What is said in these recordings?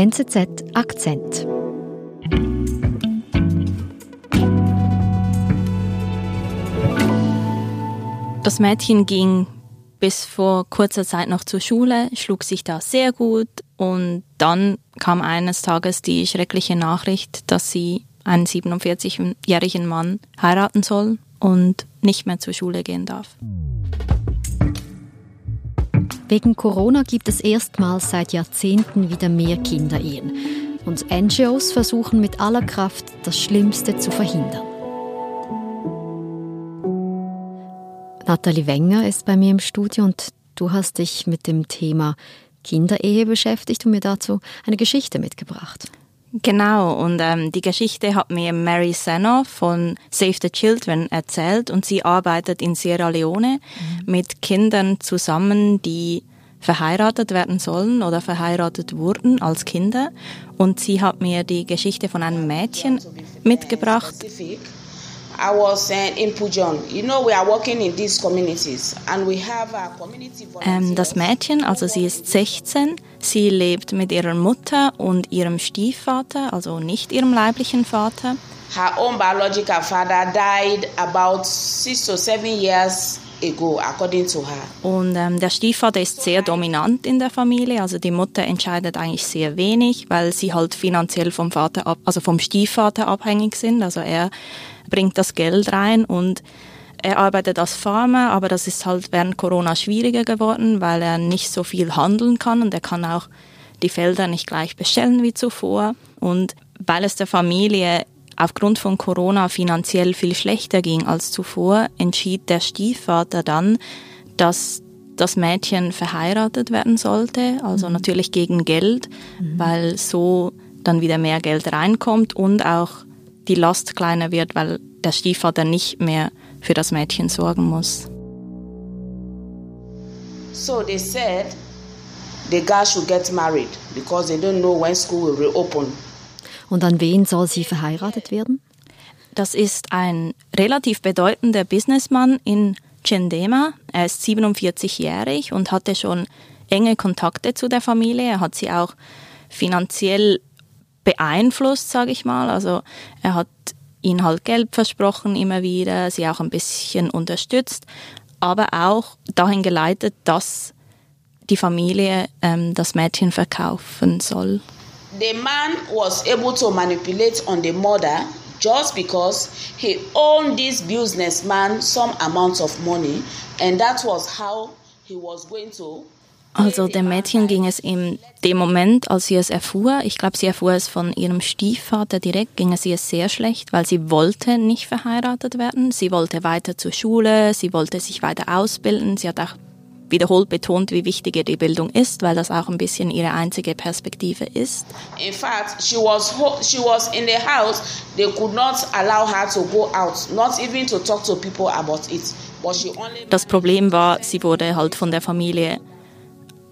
NZZ Akzent. Das Mädchen ging bis vor kurzer Zeit noch zur Schule, schlug sich da sehr gut und dann kam eines Tages die schreckliche Nachricht, dass sie einen 47-jährigen Mann heiraten soll und nicht mehr zur Schule gehen darf. Wegen Corona gibt es erstmals seit Jahrzehnten wieder mehr Kinderehen. Und NGOs versuchen mit aller Kraft, das Schlimmste zu verhindern. Nathalie Wenger ist bei mir im Studio und du hast dich mit dem Thema Kinderehe beschäftigt und mir dazu eine Geschichte mitgebracht. Genau, und ähm, die Geschichte hat mir Mary Senna von Save the Children erzählt und sie arbeitet in Sierra Leone mhm. mit Kindern zusammen, die verheiratet werden sollen oder verheiratet wurden als Kinder. Und sie hat mir die Geschichte von einem Mädchen mitgebracht. I was uh, in Pujon. You know, we are working in these communities and we have a community ähm, Das Mädchen, also sie ist 16, sie lebt mit ihrer Mutter und ihrem Stiefvater, also nicht ihrem leiblichen Vater. Her own biological father died about six or seven years ago, according to her. Und ähm, der Stiefvater ist sehr dominant in der Familie, also die Mutter entscheidet eigentlich sehr wenig, weil sie halt finanziell vom Vater ab, also vom Stiefvater abhängig sind. Also er bringt das Geld rein und er arbeitet als Farmer, aber das ist halt während Corona schwieriger geworden, weil er nicht so viel handeln kann und er kann auch die Felder nicht gleich bestellen wie zuvor. Und weil es der Familie aufgrund von Corona finanziell viel schlechter ging als zuvor, entschied der Stiefvater dann, dass das Mädchen verheiratet werden sollte, also mhm. natürlich gegen Geld, mhm. weil so dann wieder mehr Geld reinkommt und auch die Last kleiner wird, weil der Stiefvater nicht mehr für das Mädchen sorgen muss. So they said the girl should get married because they don't know when school will reopen. Und an wen soll sie verheiratet werden? Das ist ein relativ bedeutender Businessmann in Chendema. Er ist 47-jährig und hatte schon enge Kontakte zu der Familie. Er hat sie auch finanziell beeinflusst, sage ich mal. Also er hat ihnen halt Geld versprochen immer wieder, sie auch ein bisschen unterstützt, aber auch dahin geleitet, dass die Familie ähm, das Mädchen verkaufen soll. The man was able to manipulate on the mother just because he owned this businessman some amount of money and that was how he was going to also dem Mädchen ging es in dem Moment, als sie es erfuhr, ich glaube, sie erfuhr es von ihrem Stiefvater direkt, ging es ihr sehr schlecht, weil sie wollte nicht verheiratet werden. Sie wollte weiter zur Schule, sie wollte sich weiter ausbilden. Sie hat auch wiederholt betont, wie wichtig ihr die Bildung ist, weil das auch ein bisschen ihre einzige Perspektive ist. In fact, she was she was in the house. They could not allow her to go out, not even to talk to people about it. Das Problem war, sie wurde halt von der Familie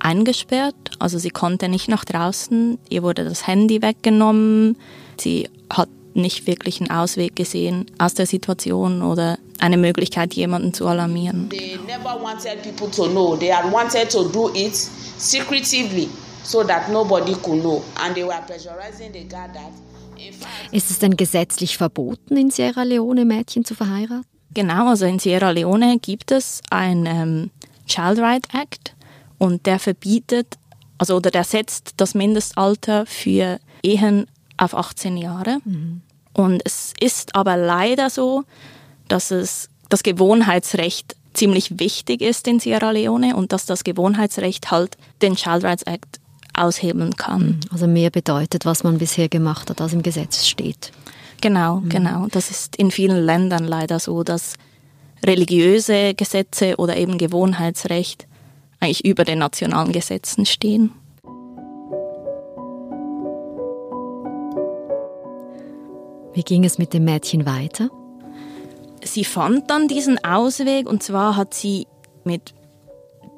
eingesperrt, also sie konnte nicht nach draußen, ihr wurde das Handy weggenommen, sie hat nicht wirklich einen Ausweg gesehen aus der Situation oder eine Möglichkeit, jemanden zu alarmieren. They never wanted people to know. They had wanted to do it secretively so that nobody could know. And they were pressurizing the guy that ist es denn gesetzlich verboten, in Sierra Leone Mädchen zu verheiraten? Genau, also in Sierra Leone gibt es ein ähm, Child Right Act, und der verbietet, also oder der setzt das Mindestalter für Ehen auf 18 Jahre. Mhm. Und es ist aber leider so, dass es das Gewohnheitsrecht ziemlich wichtig ist in Sierra Leone und dass das Gewohnheitsrecht halt den Child Rights Act aushebeln kann. Mhm. Also mehr bedeutet, was man bisher gemacht hat, als im Gesetz steht. Genau, mhm. genau. Das ist in vielen Ländern leider so, dass religiöse Gesetze oder eben Gewohnheitsrecht eigentlich über den nationalen Gesetzen stehen. Wie ging es mit dem Mädchen weiter? Sie fand dann diesen Ausweg und zwar hat sie mit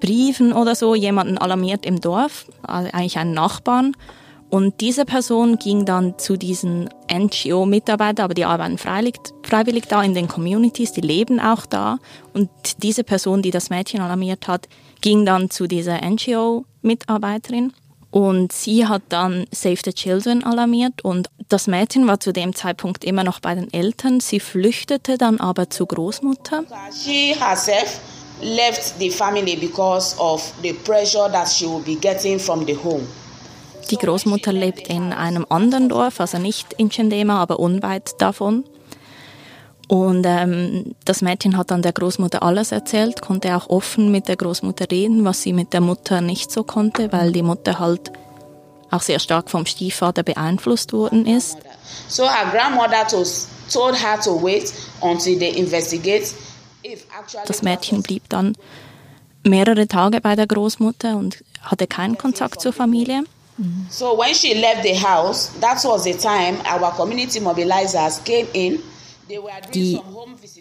Briefen oder so jemanden alarmiert im Dorf, also eigentlich einen Nachbarn. Und diese Person ging dann zu diesen NGO-Mitarbeitern, aber die arbeiten freiwillig, freiwillig da in den Communities, die leben auch da. Und diese Person, die das Mädchen alarmiert hat, ging dann zu dieser NGO-Mitarbeiterin Und sie hat dann Save the Children alarmiert und das Mädchen war zu dem Zeitpunkt immer noch bei den Eltern. Sie flüchtete dann aber zur Großmutter. She herself left the family because of the pressure that she will be getting from the home. Die Großmutter lebt in einem anderen Dorf, also nicht in Chendema, aber unweit davon. Und ähm, das Mädchen hat dann der Großmutter alles erzählt, konnte auch offen mit der Großmutter reden, was sie mit der Mutter nicht so konnte, weil die Mutter halt auch sehr stark vom Stiefvater beeinflusst worden ist. So her grandmother told her to wait until they investigate das Mädchen blieb dann mehrere Tage bei der Großmutter und hatte keinen Kontakt zur Familie. So when she left the house, that was the time our community mobilizers came in. Die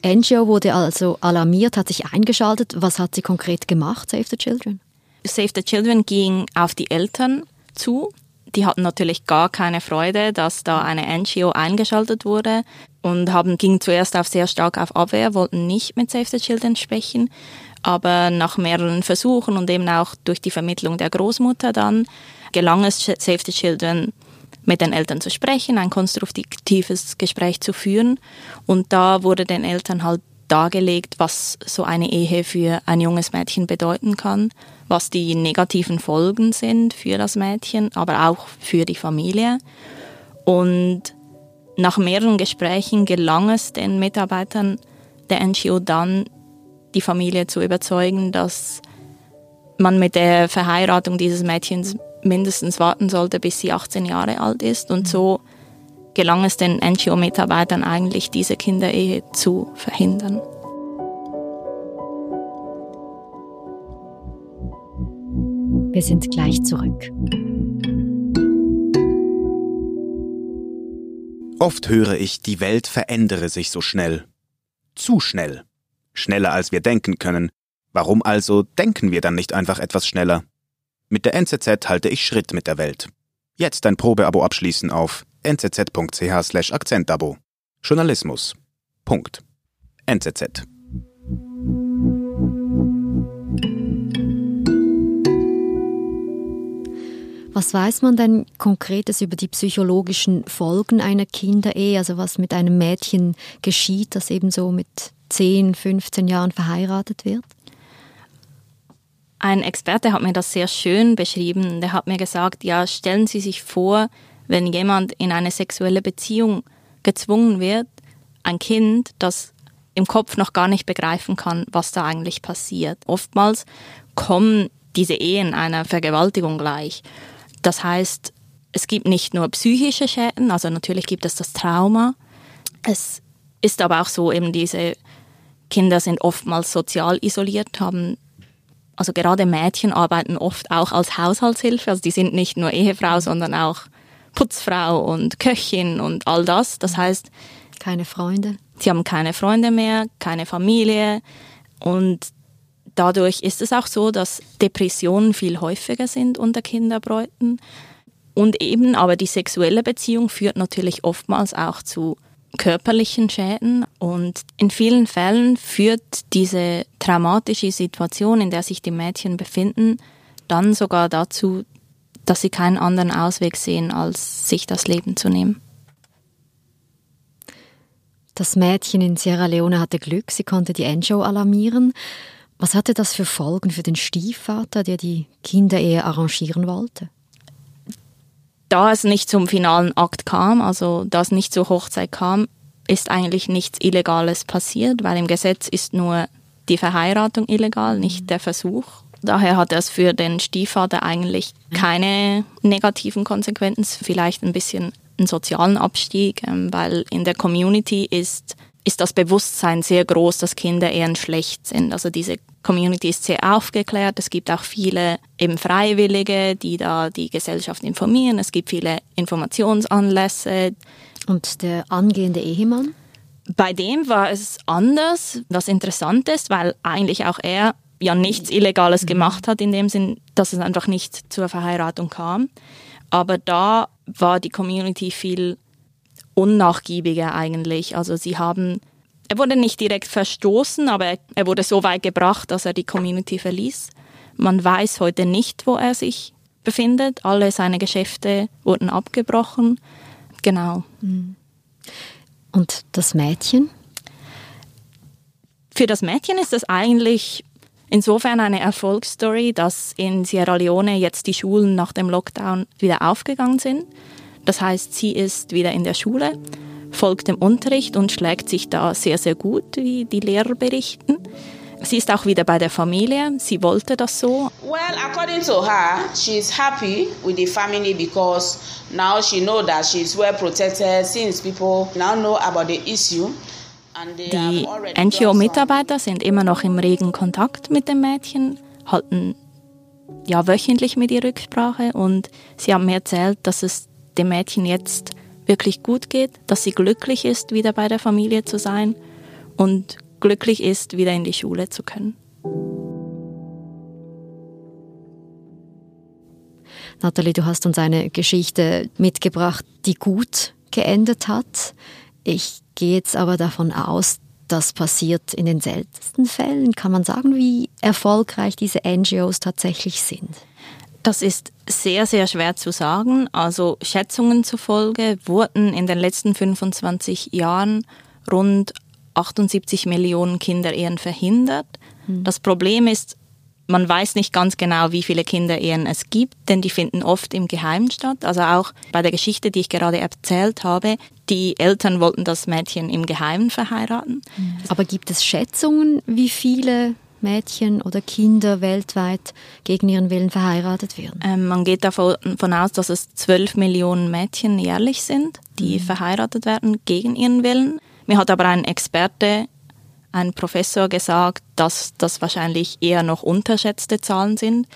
NGO wurde also alarmiert, hat sich eingeschaltet. Was hat sie konkret gemacht, Save the Children? Save the Children ging auf die Eltern zu. Die hatten natürlich gar keine Freude, dass da eine NGO eingeschaltet wurde und haben, gingen zuerst auf sehr stark auf Abwehr, wollten nicht mit Save the Children sprechen. Aber nach mehreren Versuchen und eben auch durch die Vermittlung der Großmutter dann gelang es Save the Children mit den Eltern zu sprechen, ein konstruktives Gespräch zu führen. Und da wurde den Eltern halt dargelegt, was so eine Ehe für ein junges Mädchen bedeuten kann, was die negativen Folgen sind für das Mädchen, aber auch für die Familie. Und nach mehreren Gesprächen gelang es den Mitarbeitern der NGO dann, die Familie zu überzeugen, dass man mit der Verheiratung dieses Mädchens mindestens warten sollte, bis sie 18 Jahre alt ist. Und so gelang es den NGO-Mitarbeitern eigentlich, diese Kinderehe zu verhindern. Wir sind gleich zurück. Oft höre ich, die Welt verändere sich so schnell. Zu schnell. Schneller als wir denken können. Warum also denken wir dann nicht einfach etwas schneller? Mit der NZZ halte ich Schritt mit der Welt. Jetzt ein Probeabo abschließen auf nzz.ch Akzentabo. Journalismus. Punkt. NZZ. Was weiß man denn konkretes über die psychologischen Folgen einer Kinderehe, also was mit einem Mädchen geschieht, das eben so mit 10, 15 Jahren verheiratet wird? Ein Experte hat mir das sehr schön beschrieben. Der hat mir gesagt, ja, stellen Sie sich vor, wenn jemand in eine sexuelle Beziehung gezwungen wird, ein Kind, das im Kopf noch gar nicht begreifen kann, was da eigentlich passiert. Oftmals kommen diese Ehen einer Vergewaltigung gleich. Das heißt, es gibt nicht nur psychische Schäden, also natürlich gibt es das Trauma. Es ist aber auch so, eben diese Kinder sind oftmals sozial isoliert, haben also gerade Mädchen arbeiten oft auch als Haushaltshilfe. Also die sind nicht nur Ehefrau, sondern auch Putzfrau und Köchin und all das. Das heißt, keine Freunde. Sie haben keine Freunde mehr, keine Familie und dadurch ist es auch so, dass Depressionen viel häufiger sind unter Kinderbräuten. Und eben aber die sexuelle Beziehung führt natürlich oftmals auch zu körperlichen Schäden und in vielen Fällen führt diese traumatische Situation, in der sich die Mädchen befinden, dann sogar dazu, dass sie keinen anderen Ausweg sehen, als sich das Leben zu nehmen. Das Mädchen in Sierra Leone hatte Glück, sie konnte die NGO alarmieren. Was hatte das für Folgen für den Stiefvater, der die Kinderehe arrangieren wollte? Da es nicht zum finalen Akt kam, also da es nicht zur Hochzeit kam, ist eigentlich nichts Illegales passiert, weil im Gesetz ist nur die Verheiratung illegal, nicht der Versuch. Daher hat es für den Stiefvater eigentlich keine negativen Konsequenzen, vielleicht ein bisschen einen sozialen Abstieg, ähm, weil in der Community ist, ist das Bewusstsein sehr groß, dass Kinder eher schlecht sind. Also diese Community ist sehr aufgeklärt. Es gibt auch viele eben Freiwillige, die da die Gesellschaft informieren. Es gibt viele Informationsanlässe. Und der angehende Ehemann? Bei dem war es anders, was interessant ist, weil eigentlich auch er ja nichts Illegales gemacht hat, in dem Sinn, dass es einfach nicht zur Verheiratung kam. Aber da war die Community viel unnachgiebiger eigentlich. Also sie haben er wurde nicht direkt verstoßen, aber er wurde so weit gebracht, dass er die Community verließ. Man weiß heute nicht, wo er sich befindet. Alle seine Geschäfte wurden abgebrochen. Genau. Und das Mädchen? Für das Mädchen ist das eigentlich insofern eine Erfolgsstory, dass in Sierra Leone jetzt die Schulen nach dem Lockdown wieder aufgegangen sind. Das heißt, sie ist wieder in der Schule, folgt dem Unterricht und schlägt sich da sehr, sehr gut, wie die Lehrer berichten. Sie ist auch wieder bei der Familie. Sie wollte das so. Well, according to her, she's happy with the family because now she know that she's well protected since people now know about the issue. Die NGO-Mitarbeiter sind immer noch im regen Kontakt mit dem Mädchen, halten ja wöchentlich mit ihr Rücksprache und sie haben mir erzählt, dass es dem Mädchen jetzt wirklich gut geht, dass sie glücklich ist, wieder bei der Familie zu sein und glücklich ist, wieder in die Schule zu können. Nathalie, du hast uns eine Geschichte mitgebracht, die gut geendet hat. Ich gehe jetzt aber davon aus, das passiert in den seltensten Fällen. Kann man sagen, wie erfolgreich diese NGOs tatsächlich sind? Das ist sehr, sehr schwer zu sagen. Also Schätzungen zufolge wurden in den letzten 25 Jahren rund 78 Millionen Kinderehen verhindert. Mhm. Das Problem ist, man weiß nicht ganz genau, wie viele Kinderehen es gibt, denn die finden oft im Geheimen statt. Also auch bei der Geschichte, die ich gerade erzählt habe, die Eltern wollten das Mädchen im Geheimen verheiraten. Aber gibt es Schätzungen, wie viele Mädchen oder Kinder weltweit gegen ihren Willen verheiratet werden? Ähm, man geht davon aus, dass es 12 Millionen Mädchen jährlich sind, die mhm. verheiratet werden gegen ihren Willen. Mir hat aber ein Experte ein Professor gesagt, dass das wahrscheinlich eher noch unterschätzte Zahlen sind,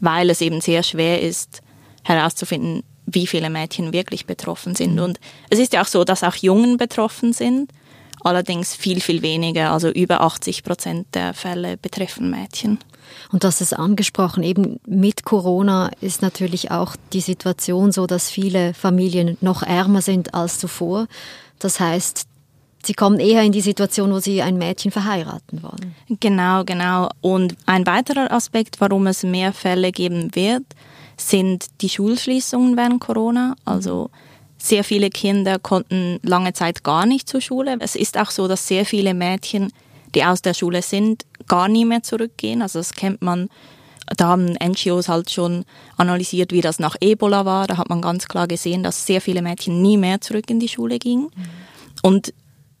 weil es eben sehr schwer ist herauszufinden, wie viele Mädchen wirklich betroffen sind. Mhm. Und es ist ja auch so, dass auch Jungen betroffen sind, allerdings viel, viel weniger, also über 80 Prozent der Fälle betreffen Mädchen. Und das ist angesprochen, eben mit Corona ist natürlich auch die Situation so, dass viele Familien noch ärmer sind als zuvor. Das heißt, Sie kommen eher in die Situation, wo Sie ein Mädchen verheiraten wollen. Genau, genau. Und ein weiterer Aspekt, warum es mehr Fälle geben wird, sind die Schulschließungen während Corona. Also sehr viele Kinder konnten lange Zeit gar nicht zur Schule. Es ist auch so, dass sehr viele Mädchen, die aus der Schule sind, gar nie mehr zurückgehen. Also das kennt man. Da haben NGOs halt schon analysiert, wie das nach Ebola war. Da hat man ganz klar gesehen, dass sehr viele Mädchen nie mehr zurück in die Schule gingen. Mhm. Und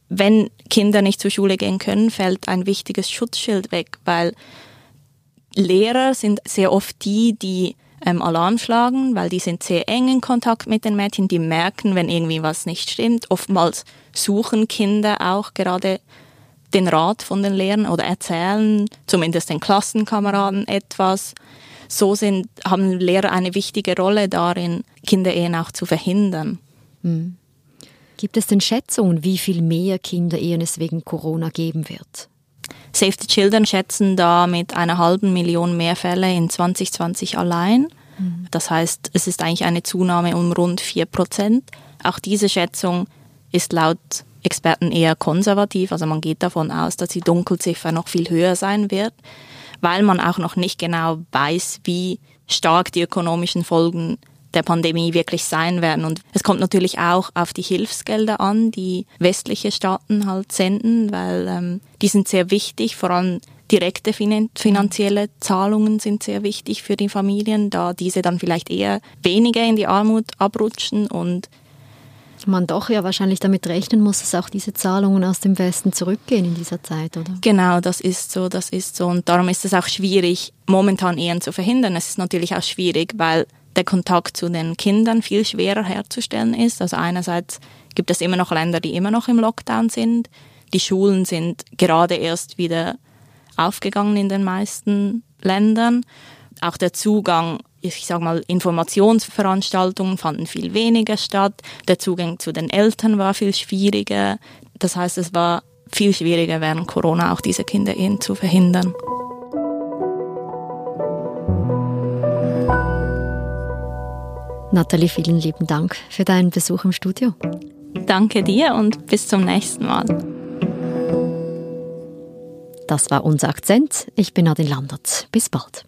wenn Kinder nicht zur Schule gehen können, fällt ein wichtiges Schutzschild weg, weil Lehrer sind sehr oft die, die ähm, Alarm schlagen, weil die sind sehr eng in Kontakt mit den Mädchen, die merken, wenn irgendwie was nicht stimmt. Oftmals suchen Kinder auch gerade den Rat von den Lehrern oder erzählen zumindest den Klassenkameraden etwas. So sind, haben Lehrer eine wichtige Rolle darin, Kinderehen auch zu verhindern. Mhm. Gibt es denn Schätzungen, wie viel mehr Kinderehen es wegen Corona geben wird? Save the Children schätzen da mit einer halben Million mehr Fälle in 2020 allein. Mhm. Das heißt, es ist eigentlich eine Zunahme um rund 4 Prozent. Auch diese Schätzung ist laut Experten eher konservativ. Also man geht davon aus, dass die Dunkelziffer noch viel höher sein wird, weil man auch noch nicht genau weiß, wie stark die ökonomischen Folgen der Pandemie wirklich sein werden. Und es kommt natürlich auch auf die Hilfsgelder an, die westliche Staaten halt senden, weil ähm, die sind sehr wichtig, vor allem direkte finanzielle Zahlungen sind sehr wichtig für die Familien, da diese dann vielleicht eher weniger in die Armut abrutschen und man doch ja wahrscheinlich damit rechnen muss, dass auch diese Zahlungen aus dem Westen zurückgehen in dieser Zeit, oder? Genau, das ist so, das ist so. Und darum ist es auch schwierig, momentan Ehen zu verhindern. Es ist natürlich auch schwierig, weil der Kontakt zu den Kindern viel schwerer herzustellen ist. Also einerseits gibt es immer noch Länder, die immer noch im Lockdown sind. Die Schulen sind gerade erst wieder aufgegangen in den meisten Ländern. Auch der Zugang, ich sage mal, Informationsveranstaltungen fanden viel weniger statt. Der Zugang zu den Eltern war viel schwieriger. Das heißt, es war viel schwieriger während Corona auch diese Kinderehen zu verhindern. Nathalie, vielen lieben Dank für deinen Besuch im Studio. Danke dir und bis zum nächsten Mal. Das war unser Akzent. Ich bin Adin Landert. Bis bald.